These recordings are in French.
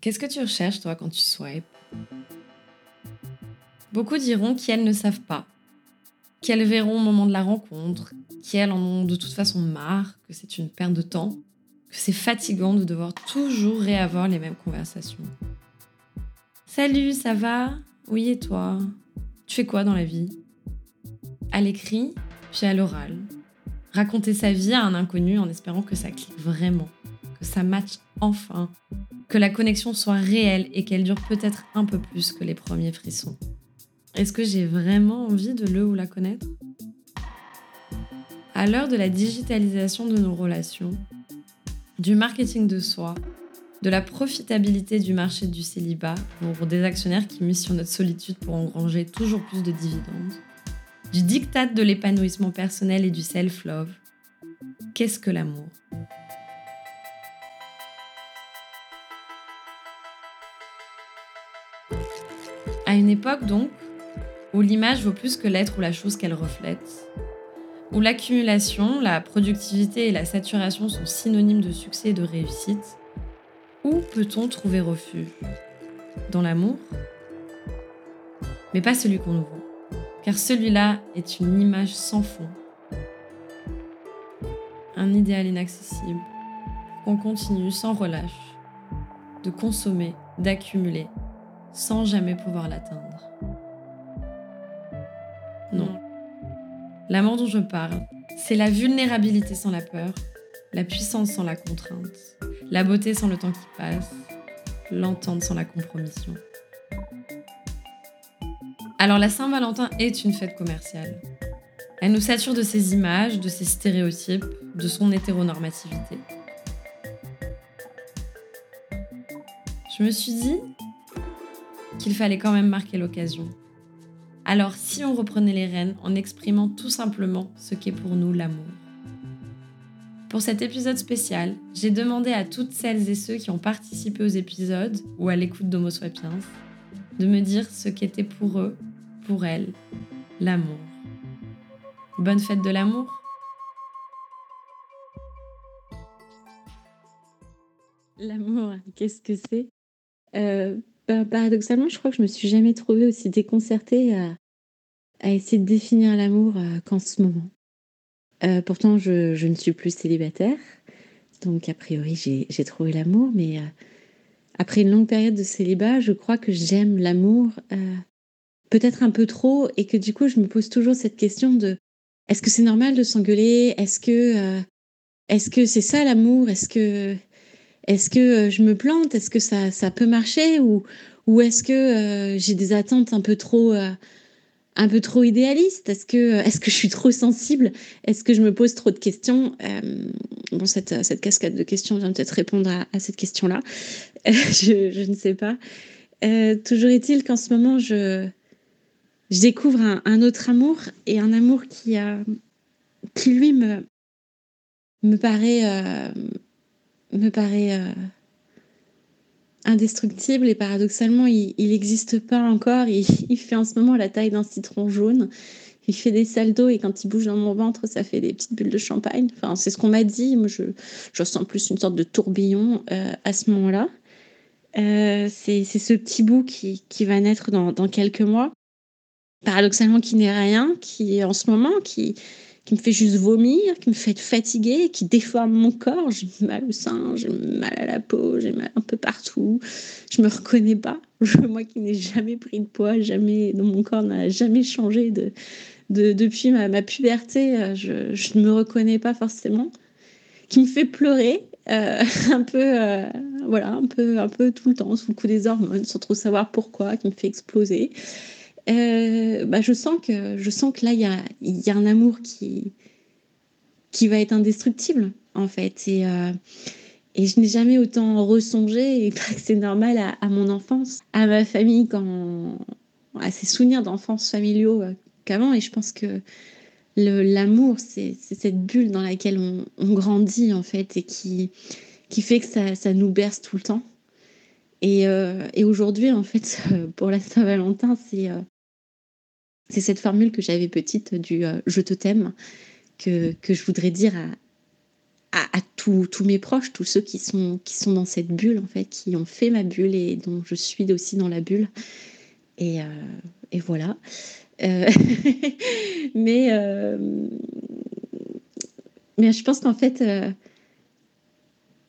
Qu'est-ce que tu recherches, toi, quand tu swipes? Beaucoup diront qu'elles ne savent pas, qu'elles verront au moment de la rencontre, qu'elles en ont de toute façon marre, que c'est une perte de temps, que c'est fatigant de devoir toujours réavoir les mêmes conversations. Salut, ça va? Oui, et toi? Tu fais quoi dans la vie? À l'écrit, puis à l'oral. Raconter sa vie à un inconnu en espérant que ça clique vraiment, que ça matche enfin, que la connexion soit réelle et qu'elle dure peut-être un peu plus que les premiers frissons. Est-ce que j'ai vraiment envie de le ou la connaître? À l'heure de la digitalisation de nos relations, du marketing de soi, de la profitabilité du marché du célibat pour des actionnaires qui misent sur notre solitude pour engranger toujours plus de dividendes, du diktat de l'épanouissement personnel et du self-love, qu'est-ce que l'amour? À une époque donc où l'image vaut plus que l'être ou la chose qu'elle reflète, où l'accumulation, la productivité et la saturation sont synonymes de succès et de réussite, où peut-on trouver refuge Dans l'amour? Mais pas celui qu'on nous vend, car celui-là est une image sans fond, un idéal inaccessible, qu'on continue sans relâche de consommer, d'accumuler, sans jamais pouvoir l'atteindre. Non. L'amour dont je parle, c'est la vulnérabilité sans la peur, la puissance sans la contrainte, la beauté sans le temps qui passe, l'entente sans la compromission. Alors la Saint-Valentin est une fête commerciale. Elle nous sature de ses images, de ses stéréotypes, de son hétéronormativité. Je me suis dit qu'il fallait quand même marquer l'occasion. Alors si on reprenait les rênes en exprimant tout simplement ce qu'est pour nous l'amour. Pour cet épisode spécial, j'ai demandé à toutes celles et ceux qui ont participé aux épisodes ou à l'écoute d'Homo Sapiens de me dire ce qu'était pour eux, pour elles, l'amour. Bonne fête de l'amour L'amour, qu'est-ce que c'est? Euh, bah, paradoxalement, je crois que je me suis jamais trouvée aussi déconcertée à, essayer de définir l'amour euh, qu'en ce moment. Euh, pourtant, je, ne suis plus célibataire, donc a priori, j'ai trouvé l'amour, mais euh, après une longue période de célibat, je crois que j'aime l'amour peut-être un peu trop, et que du coup, je me pose toujours cette question de est-ce que c'est normal de s'engueuler? Est-ce que est-ce que c'est ça l'amour? Est-ce que est-ce que euh, je me plante? Est-ce que ça, ça peut marcher? Ou, ou est-ce que euh, j'ai des attentes un peu trop, euh, un peu trop idéalistes? Est-ce que, est que je suis trop sensible? Est-ce que je me pose trop de questions? Bon, cette, cette cascade de questions vient peut-être répondre à, cette question-là. je, je, ne sais pas. toujours est-il qu'en ce moment, je, je découvre un, un, autre amour et un amour qui, qui lui, me, me paraît me paraît euh, indestructible et paradoxalement, il n'existe pas encore. Il, fait en ce moment la taille d'un citron jaune. Il fait des salles et quand il bouge dans mon ventre, ça fait des petites bulles de champagne. Enfin, c'est ce qu'on m'a dit. Je, je ressens plus une sorte de tourbillon euh, à ce moment-là. Euh, c'est ce petit bout qui, qui va naître dans, dans quelques mois. Paradoxalement, qui n'est rien, qui en ce moment, qui, qui me fait juste vomir, qui me fait fatiguer, qui déforme mon corps. J'ai mal au sein, j'ai mal à la peau, j'ai mal un peu partout. Je me reconnais pas. moi qui n'ai jamais pris de poids, jamais, dans mon corps n'a jamais changé de, de depuis ma, puberté, euh, je, je, ne me reconnais pas forcément. Qui me fait pleurer. Euh, un peu euh, voilà un peu un peu tout le temps sous le coup des hormones sans trop savoir pourquoi qui me fait exploser euh, bah, je sens que je sens que là il y a, y a un amour qui qui va être indestructible en fait. Et euh, et je n'ai jamais autant ressongé et c'est normal à, mon enfance, à ma famille quand à ces souvenirs d'enfance familiaux euh, qu'avant. Et je pense que l'amour c'est cette bulle dans laquelle on, on, grandit en fait et qui qui fait que ça, ça nous berce tout le temps. Et, et aujourd'hui, en fait, pour la Saint-Valentin, c'est c'est cette formule que j'avais petite du euh, je te t'aime que, que je voudrais dire à, tous mes proches, tous ceux qui sont, qui sont dans cette bulle, en fait, qui ont fait ma bulle et dont je suis aussi dans la bulle. Et, et voilà. mais, mais je pense qu'en fait,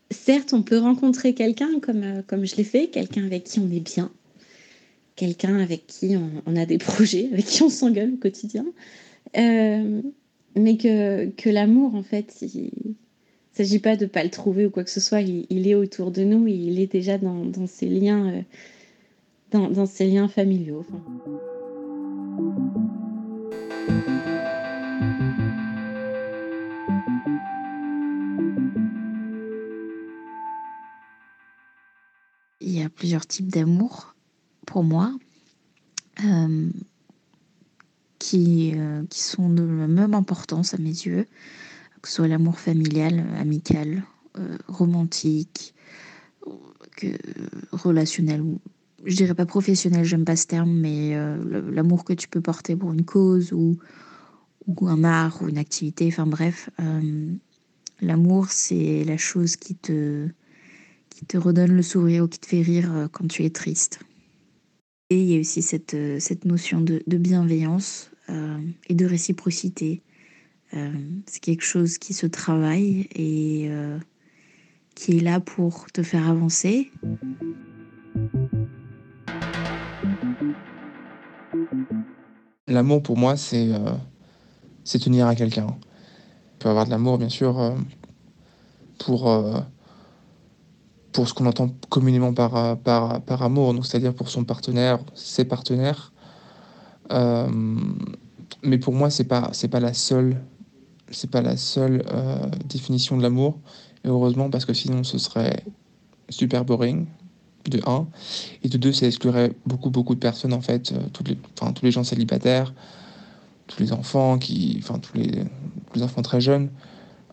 certes, on peut rencontrer quelqu'un comme, comme je l'ai fait, quelqu'un avec qui on est bien, quelqu'un avec qui on, a des projets, avec qui on s'engueule au quotidien. Euh, mais que, que l'amour, en fait, il ne s'agit pas de ne pas le trouver ou quoi que ce soit. Il, est autour de nous, il est déjà dans, dans ces liens, euh, dans, ces liens familiaux. Il y a plusieurs types d'amour pour moi, euh, qui, euh, qui sont de la même importance à mes yeux, que ce soit l'amour familial, amical, euh, romantique, que, relationnel, je dirais pas professionnel, j'aime pas ce terme, mais l'amour que tu peux porter pour une cause ou, ou un art ou une activité, enfin bref, l'amour c'est la chose qui te, qui te redonne le sourire ou qui te fait rire quand tu es triste. Il y a aussi cette, euh, cette notion de, bienveillance euh, et de réciprocité. Euh, c'est quelque chose qui se travaille et qui est là pour te faire avancer. L'amour pour moi, c'est c'est tenir à quelqu'un. On peut avoir de l'amour, bien sûr, pour pour ce qu'on entend communément par, par, par amour, c'est-à-dire pour son partenaire, ses partenaires. Euh, mais pour moi, c'est pas pas la seule pas la seule euh, définition de l'amour. Et heureusement parce que sinon ce serait super boring de un et de deux ça exclurait beaucoup beaucoup de personnes en fait, euh, tous les enfin tous les gens célibataires, tous les enfants qui enfin tous les, tous les enfants très jeunes.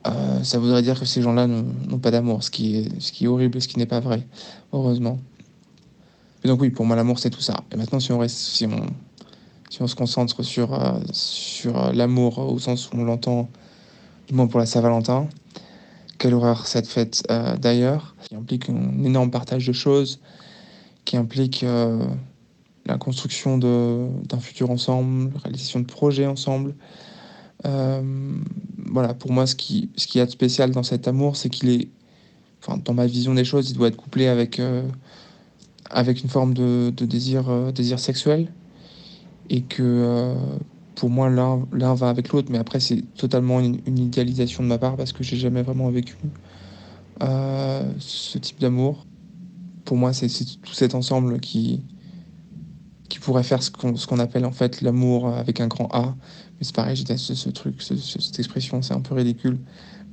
Euh, ça voudrait dire que ces gens-là n'ont pas d'amour, ce, qui est, horrible et ce qui n'est pas vrai, heureusement. Donc oui, pour moi, l'amour, c'est tout ça. Et maintenant, si on, reste, si on, si on se concentre sur, euh, sur euh, l'amour au sens où on l'entend, du moins pour la Saint-Valentin, quelle horreur cette fête d'ailleurs, qui implique un énorme partage de choses, qui implique la construction d'un futur ensemble, la réalisation de projets ensemble, voilà, pour moi, ce qui, ce qui y a de spécial dans cet amour, c'est qu'il est, enfin, dans ma vision des choses, il doit être couplé avec, euh, avec une forme de, désir, euh, désir sexuel. Et que pour moi, l'un va avec l'autre, mais après, c'est totalement une, idéalisation de ma part parce que j'ai jamais vraiment vécu ce type d'amour. Pour moi, c'est tout cet ensemble qui pourrait faire ce qu'on qu'on appelle en fait l'amour avec un grand A, mais c'est pareil, j'ai ce, ce, truc, cette expression, c'est un peu ridicule.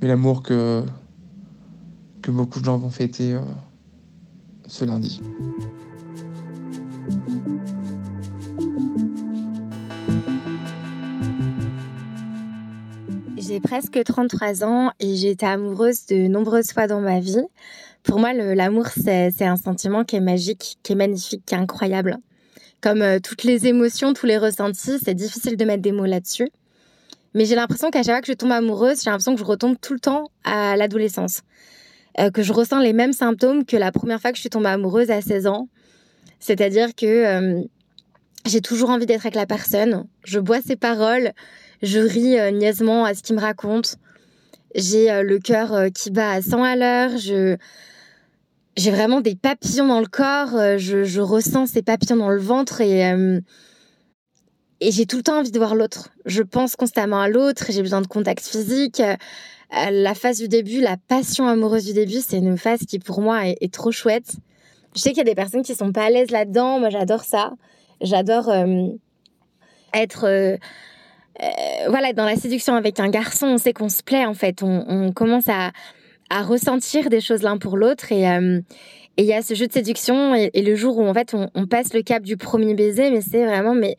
Mais l'amour que, que beaucoup de gens vont fêter euh, ce lundi. J'ai presque 33 ans et j'ai été amoureuse de nombreuses fois dans ma vie. Pour moi, l'amour, c'est un sentiment qui est magique, qui est magnifique, qui est incroyable. Comme euh, toutes les émotions, tous les ressentis, c'est difficile de mettre des mots là-dessus. Mais j'ai l'impression qu'à chaque fois que je tombe amoureuse, j'ai l'impression que je retombe tout le temps à l'adolescence. Euh, que je ressens les mêmes symptômes que la première fois que je suis tombée amoureuse à 16 ans. C'est-à-dire que euh, j'ai toujours envie d'être avec la personne. Je bois ses paroles. Je ris niaisement à ce qu'il me raconte. J'ai le cœur qui bat à 100 à l'heure. Je j'ai vraiment des papillons dans le corps, euh, je, ressens ces papillons dans le ventre et, euh, et j'ai tout le temps envie de voir l'autre. Je pense constamment à l'autre, j'ai besoin de contact physique. Euh, la phase du début, la passion amoureuse du début, c'est une phase qui pour moi est, trop chouette. Je sais qu'il y a des personnes qui sont pas à l'aise là-dedans, moi j'adore ça. J'adore être... voilà, dans la séduction avec un garçon, on sait qu'on se plaît en fait. on commence à, à ressentir des choses l'un pour l'autre et euh, et il y a ce jeu de séduction et, le jour où en fait on, passe le cap du premier baiser, mais c'est vraiment mais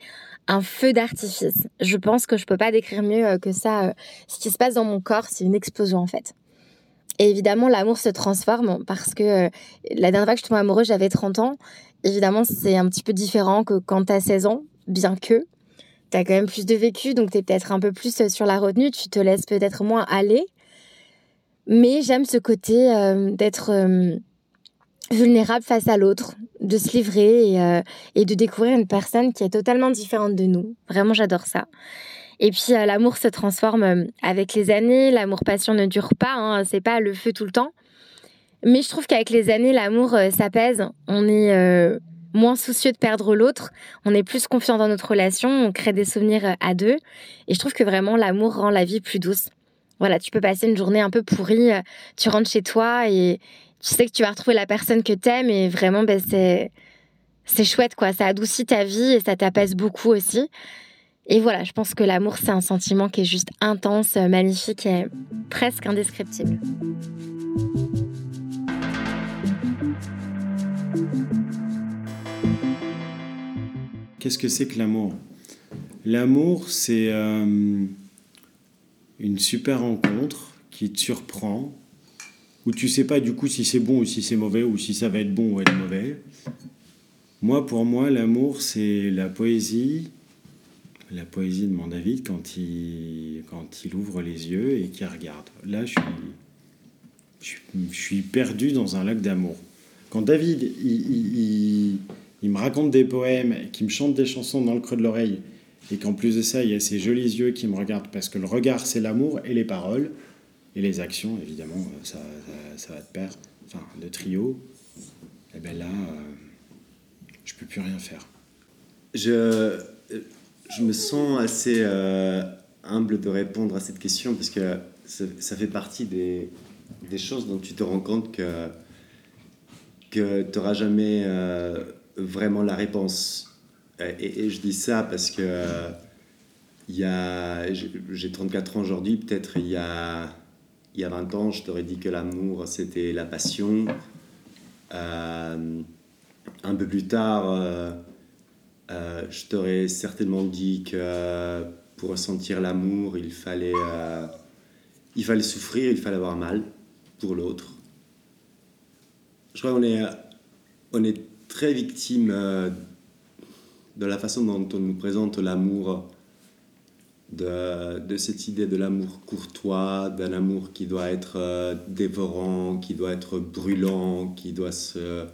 un feu d'artifice. Je pense que je peux pas décrire mieux euh, que ça. Euh, ce qui se passe dans mon corps, c'est une explosion en fait. Et évidemment, l'amour se transforme parce que la dernière fois que je tombée amoureuse, j'avais 30 ans. Évidemment, c'est un petit peu différent que quand tu as 16 ans, bien que tu as quand même plus de vécu, donc tu es peut-être un peu plus sur la retenue, tu te laisses peut-être moins aller. Mais j'aime ce côté d'être vulnérable face à l'autre, de se livrer et, et, de découvrir une personne qui est totalement différente de nous. Vraiment, j'adore ça. Et puis l'amour se transforme avec les années, l'amour-passion ne dure pas, hein, c'est pas le feu tout le temps. Mais je trouve qu'avec les années, l'amour s'apaise, on est moins soucieux de perdre l'autre, on est plus confiant dans notre relation, on crée des souvenirs euh, à deux. Et je trouve que vraiment l'amour rend la vie plus douce. Voilà, tu peux passer une journée un peu pourrie, euh, tu rentres chez toi et tu sais que tu vas retrouver la personne que t'aimes et vraiment, ben, c'est, c'est chouette, quoi. Ça adoucit ta vie et ça t'apaise beaucoup aussi. Et voilà, je pense que l'amour, c'est un sentiment qui est juste intense, euh, magnifique et presque indescriptible. Qu'est-ce que c'est que l'amour? L'amour, c'est euh, une super rencontre qui te surprend, où tu sais pas du coup si c'est bon ou si c'est mauvais, ou si ça va être bon ou être mauvais. Moi, pour moi, l'amour, c'est la poésie, la poésie de mon David quand il, quand il ouvre les yeux et qu'il regarde. Là, je suis, je suis, perdu dans un lac d'amour. Quand David, il il me raconte des poèmes, qui me chante des chansons dans le creux de l'oreille, et qu'en plus de ça, il y a ces jolis yeux qui me regardent, parce que le regard, c'est l'amour, et les paroles, et les actions, évidemment, ça, ça, va de pair, enfin, le trio, et bien là, euh, je peux plus rien faire. Je, je me sens assez euh, humble de répondre à cette question, parce que ça, fait partie des, des, choses dont tu te rends compte que, que tu n'auras jamais... Euh, vraiment la réponse. Et, je dis ça parce que il y a, j'ai 34 ans aujourd'hui, peut-être il y a, il y a 20 ans, je t'aurais dit que l'amour, c'était la passion. Euh, un peu plus tard, euh, euh, je t'aurais certainement dit que pour ressentir l'amour, il fallait, il fallait souffrir, il fallait avoir mal pour l'autre. Je crois qu'on est, on est très victime euh, de la façon dont on nous présente l'amour, de, de, cette idée de l'amour courtois, d'un amour qui doit être euh, dévorant, qui doit être brûlant, qui doit se,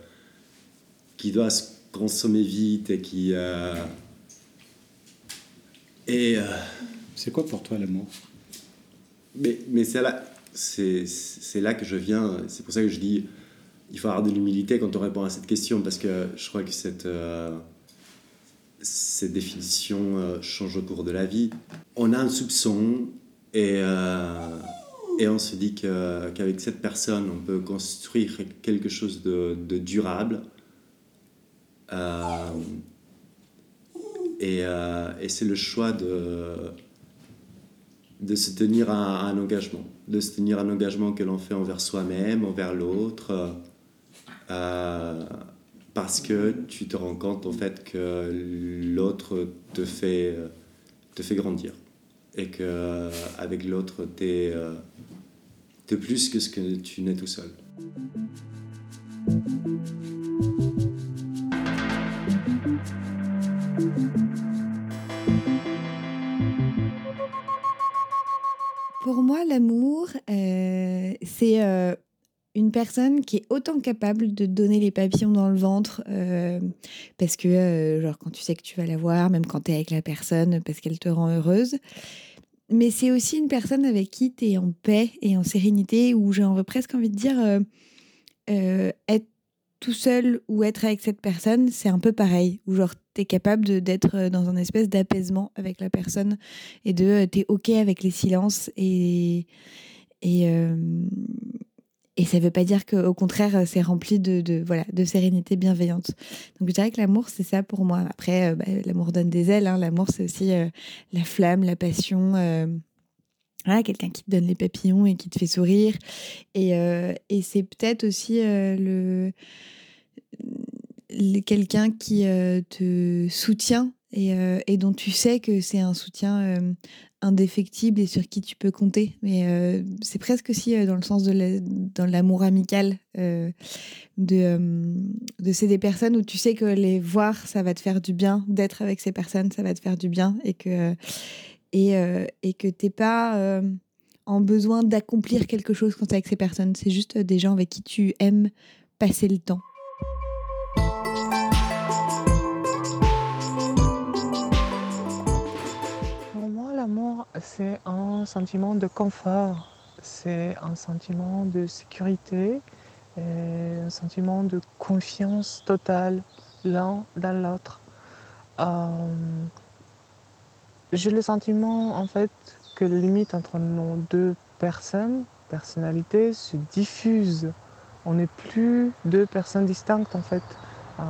qui doit se consommer vite et qui... Euh, et... c'est quoi pour toi l'amour? Mais, mais c'est là, c'est, c'est là que je viens, c'est pour ça que je dis il faut avoir de l'humilité quand on répond à cette question parce que je crois que cette, euh, cette définition euh, change au cours de la vie. On a un soupçon et, euh, et on se dit qu'avec cette personne, on peut construire quelque chose de, de durable. et, et c'est le choix de, de se tenir à, un engagement, de se tenir à un engagement que l'on fait envers soi-même, envers l'autre euh, parce que tu te rends compte en fait que l'autre te fait, te fait grandir et que euh, avec l'autre tu es, euh, plus que ce que tu n'es tout seul. Pour moi, l'amour, c'est une personne qui est autant capable de donner les papillons dans le ventre euh, parce que euh, genre quand tu sais que tu vas la voir même quand tu es avec la personne parce qu'elle te rend heureuse. Mais c'est aussi une personne avec qui tu es en paix et en sérénité où j'ai presque envie de dire euh, être tout seul ou être avec cette personne c'est un peu pareil. Où genre tu es capable d'être dans un espèce d'apaisement avec la personne et de tu es ok avec les silences et et et ça ne veut pas dire qu'au contraire, c'est rempli de, voilà, de sérénité bienveillante. Donc je dirais que l'amour, c'est ça pour moi. Après, euh, bah, l'amour donne des ailes. Hein. L'amour, c'est aussi euh, la flamme, la passion. Euh, quelqu'un qui te donne les papillons et qui te fait sourire. Et, et c'est peut-être aussi le quelqu'un qui te soutient et, et, dont tu sais que c'est un soutien indéfectible et sur qui tu peux compter. Mais euh, c'est presque aussi euh, dans le sens de dans l'amour amical euh, de, de c'est des personnes où tu sais que les voir, ça va te faire du bien, d'être avec ces personnes, ça va te faire du bien et que et, et que t'es pas en besoin d'accomplir quelque chose quand tu es avec ces personnes. C'est juste des gens avec qui tu aimes passer le temps. L'amour, c'est un sentiment de confort, c'est un sentiment de sécurité, un sentiment de confiance totale l'un dans l'autre. Euh, j'ai le sentiment en fait que la limite entre nos deux personnes, personnalités, se diffuse. On n'est plus deux personnes distinctes en fait. Euh,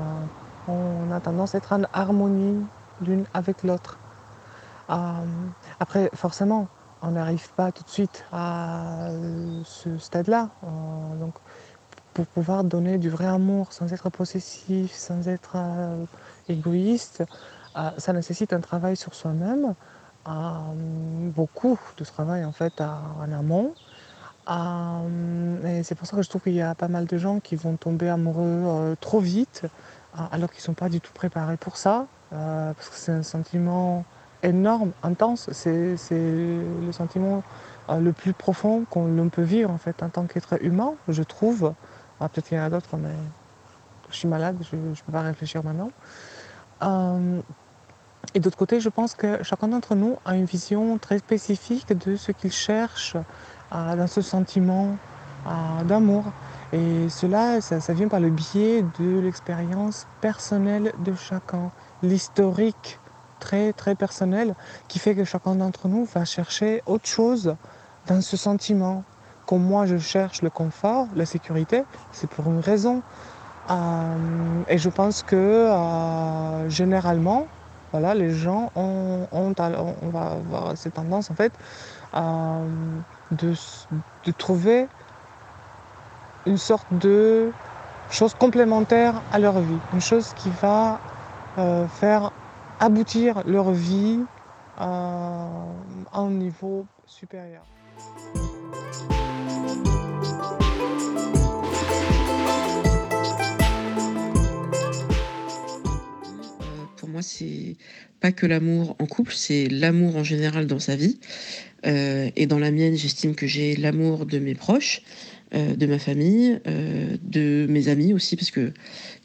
on a tendance à être en harmonie l'une avec l'autre. Euh, après, forcément, on n'arrive pas tout de suite à ce stade-là. donc, pour pouvoir donner du vrai amour sans être possessif, sans être égoïste, euh, ça nécessite un travail sur soi-même, euh, beaucoup de travail en fait en amont. Euh, et c'est pour ça que je trouve qu'il y a pas mal de gens qui vont tomber amoureux trop vite, alors qu'ils ne sont pas du tout préparés pour ça, parce que c'est un sentiment énorme, intense. C'est le sentiment le plus profond qu'on peut vivre en fait en tant qu'être humain, je trouve. Peut-être qu'il y en a d'autres, mais je suis malade, je ne peux pas réfléchir maintenant. Et d'autre côté, je pense que chacun d'entre nous a une vision très spécifique de ce qu'il cherche euh, dans ce sentiment euh, d'amour. Et cela, ça, vient par le biais de l'expérience personnelle de chacun, l'historique très très personnel qui fait que chacun d'entre nous va chercher autre chose dans ce sentiment. Comme moi je cherche le confort, la sécurité, c'est pour une raison. Euh, et je pense que généralement, voilà, les gens ont, on va avoir cette tendance en fait de, de, trouver une sorte de chose complémentaire à leur vie, une chose qui va euh, faire aboutir leur vie euh, à un niveau supérieur. moi, c'est pas que l'amour en couple, c'est l'amour en général dans sa vie. Euh, et dans la mienne, j'estime que j'ai l'amour de mes proches, euh, de ma famille, euh, de mes amis aussi, parce que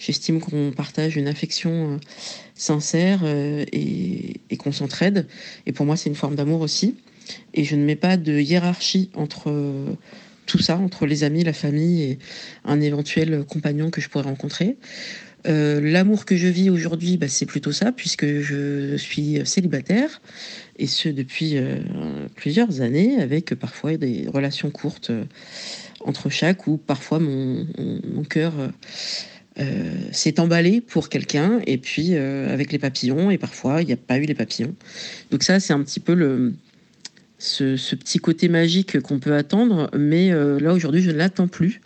j'estime qu'on partage une affection sincère et, et qu'on s'entraide. Et pour moi, c'est une forme d'amour aussi. Et je ne mets pas de hiérarchie entre tout ça, entre les amis, la famille et un éventuel compagnon que je pourrais rencontrer. Euh, l'amour que je vis aujourd'hui, bah, c'est plutôt ça, puisque je suis célibataire, et ce depuis euh, plusieurs années, avec parfois des relations courtes euh, entre chaque, où parfois mon, cœur s'est emballé pour quelqu'un, et puis avec les papillons, et parfois il n'y a pas eu les papillons. Donc ça, c'est un petit peu ce, petit côté magique qu'on peut attendre, mais là aujourd'hui, je ne l'attends plus.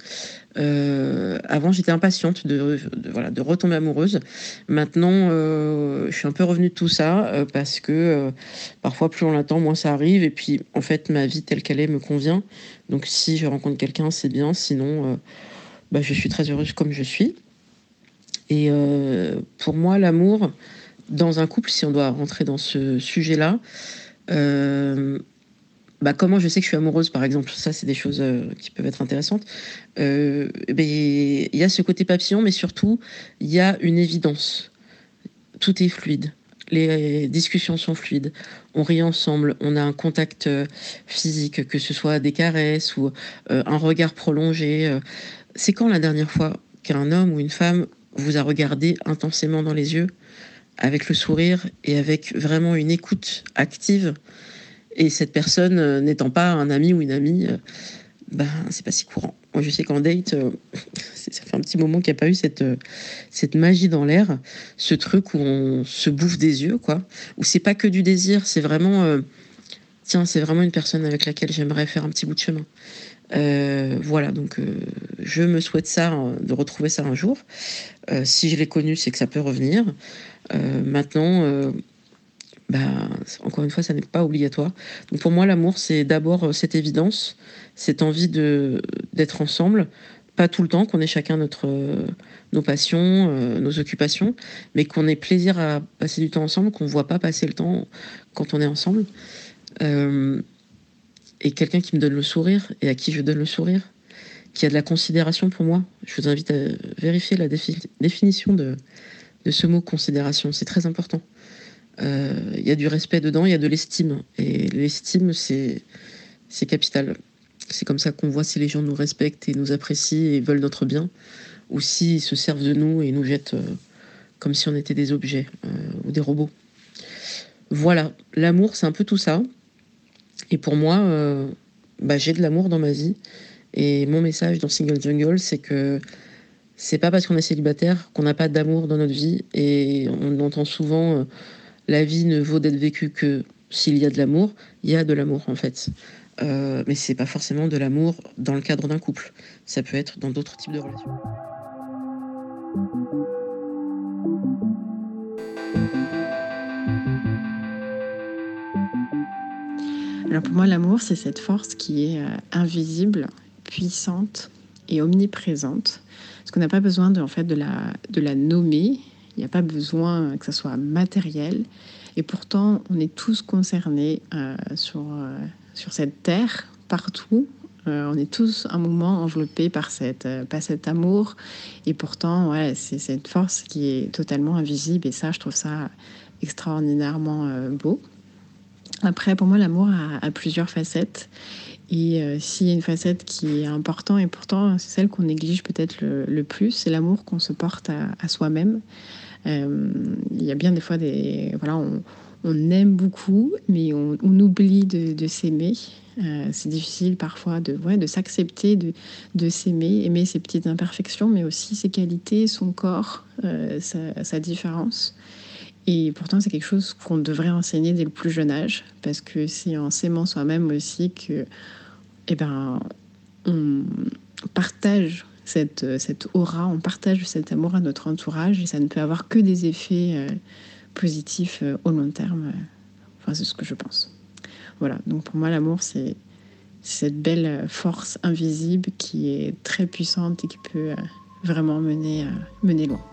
Euh, avant, j'étais impatiente de, voilà, de retomber amoureuse. Maintenant, euh, je suis un peu revenue de tout ça euh, parce que parfois, plus on l'attend, moins ça arrive. Et puis, en fait, ma vie telle qu'elle est me convient. Donc, si je rencontre quelqu'un, c'est bien. Sinon, bah, je suis très heureuse comme je suis. Et pour moi, l'amour dans un couple, si on doit rentrer dans ce sujet-là, bah, comment je sais que je suis amoureuse, par exemple, ça, c'est des choses euh, qui peuvent être intéressantes. Euh, ben, il y a ce côté papillon, mais surtout, il y a une évidence. Tout est fluide. Les discussions sont fluides. On rit ensemble. On a un contact euh, physique, que ce soit des caresses ou un regard prolongé. C'est quand la dernière fois qu'un homme ou une femme vous a regardé intensément dans les yeux, avec le sourire et avec vraiment une écoute active? Et cette personne euh, n'étant pas un ami ou une amie, euh, ben, c'est pas si courant. Moi, je sais qu'en date, euh, ça fait un petit moment qu'il n'y a pas eu cette, cette magie dans l'air, ce truc où on se bouffe des yeux, quoi. Où c'est pas que du désir, c'est vraiment, tiens, c'est vraiment une personne avec laquelle j'aimerais faire un petit bout de chemin. voilà, donc je me souhaite ça, de retrouver ça un jour. si je l'ai connu, c'est que ça peut revenir. maintenant, bah, encore une fois, ça n'est pas obligatoire. Donc pour moi, l'amour, c'est d'abord euh, cette évidence, cette envie de d'être ensemble, pas tout le temps, qu'on ait chacun notre euh, nos passions, euh, nos occupations, mais qu'on ait plaisir à passer du temps ensemble, qu'on ne voit pas passer le temps quand on est ensemble. et quelqu'un qui me donne le sourire et à qui je donne le sourire, qui a de la considération pour moi. Je vous invite à vérifier la définition de, de ce mot considération. C'est très important. Euh, il y a du respect dedans, il y a de l'estime. Et l'estime, c'est capital. C'est comme ça qu'on voit si les gens nous respectent et nous apprécient et veulent notre bien, ou s'ils se servent de nous et nous jettent euh, comme si on était des objets euh, ou des robots. Voilà, l'amour, c'est un peu tout ça. Et pour moi, bah, j'ai de l'amour dans ma vie. Et mon message dans Single Jungle, c'est que c'est pas parce qu'on est célibataire qu'on n'a pas d'amour dans notre vie. Et on entend souvent la vie ne vaut d'être vécue que s'il y a de l'amour. Il y a de l'amour en fait. Euh, mais c'est pas forcément de l'amour dans le cadre d'un couple. Ça peut être dans d'autres types de relations. Alors pour moi, l'amour, c'est cette force qui est euh, invisible, puissante et omniprésente. Parce qu'on n'a pas besoin de, en fait, de, la, de la nommer, il n'y a pas besoin que ça soit matériel. Et pourtant, on est tous concernés euh, sur, euh, sur cette terre, partout. Euh, on est tous un moment enveloppés par, cette, par cet amour. Et pourtant, ouais, c'est cette force qui est totalement invisible. Et ça, je trouve ça extraordinairement beau. Après, pour moi, l'amour a, plusieurs facettes. Et euh, s'il y a une facette qui est importante, et pourtant c'est celle qu'on néglige peut-être le, plus, c'est l'amour qu'on se porte à, soi-même. Euh, il y a bien des fois des... Voilà, on, aime beaucoup, mais on, oublie de, s'aimer. Euh, c'est difficile parfois de, ouais, de s'accepter, de, de s'aimer, aimer ses petites imperfections, mais aussi ses qualités, son corps, sa, sa différence. Et pourtant, c'est quelque chose qu'on devrait enseigner dès le plus jeune âge, parce que c'est en s'aimant soi-même aussi que eh ben, on partage cette, cette, aura, on partage cet amour à notre entourage et ça ne peut avoir que des effets euh, positifs euh, au long terme. Enfin, c'est ce que je pense. Voilà, donc pour moi, l'amour, c'est cette belle force invisible qui est très puissante et qui peut euh, vraiment mener, mener loin.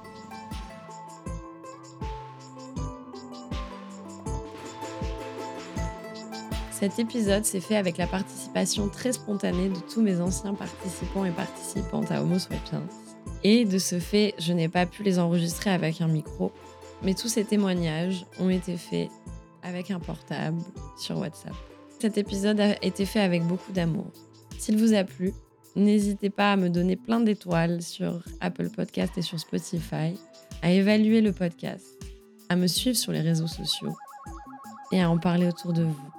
Cet épisode s'est fait avec la participation très spontanée de tous mes anciens participants et participantes à Homo Sapiens. Et de ce fait, je n'ai pas pu les enregistrer avec un micro, mais tous ces témoignages ont été faits avec un portable sur WhatsApp. Cet épisode a été fait avec beaucoup d'amour. S'il vous a plu, n'hésitez pas à me donner plein d'étoiles sur Apple Podcast et sur Spotify, à évaluer le podcast, à me suivre sur les réseaux sociaux et à en parler autour de vous.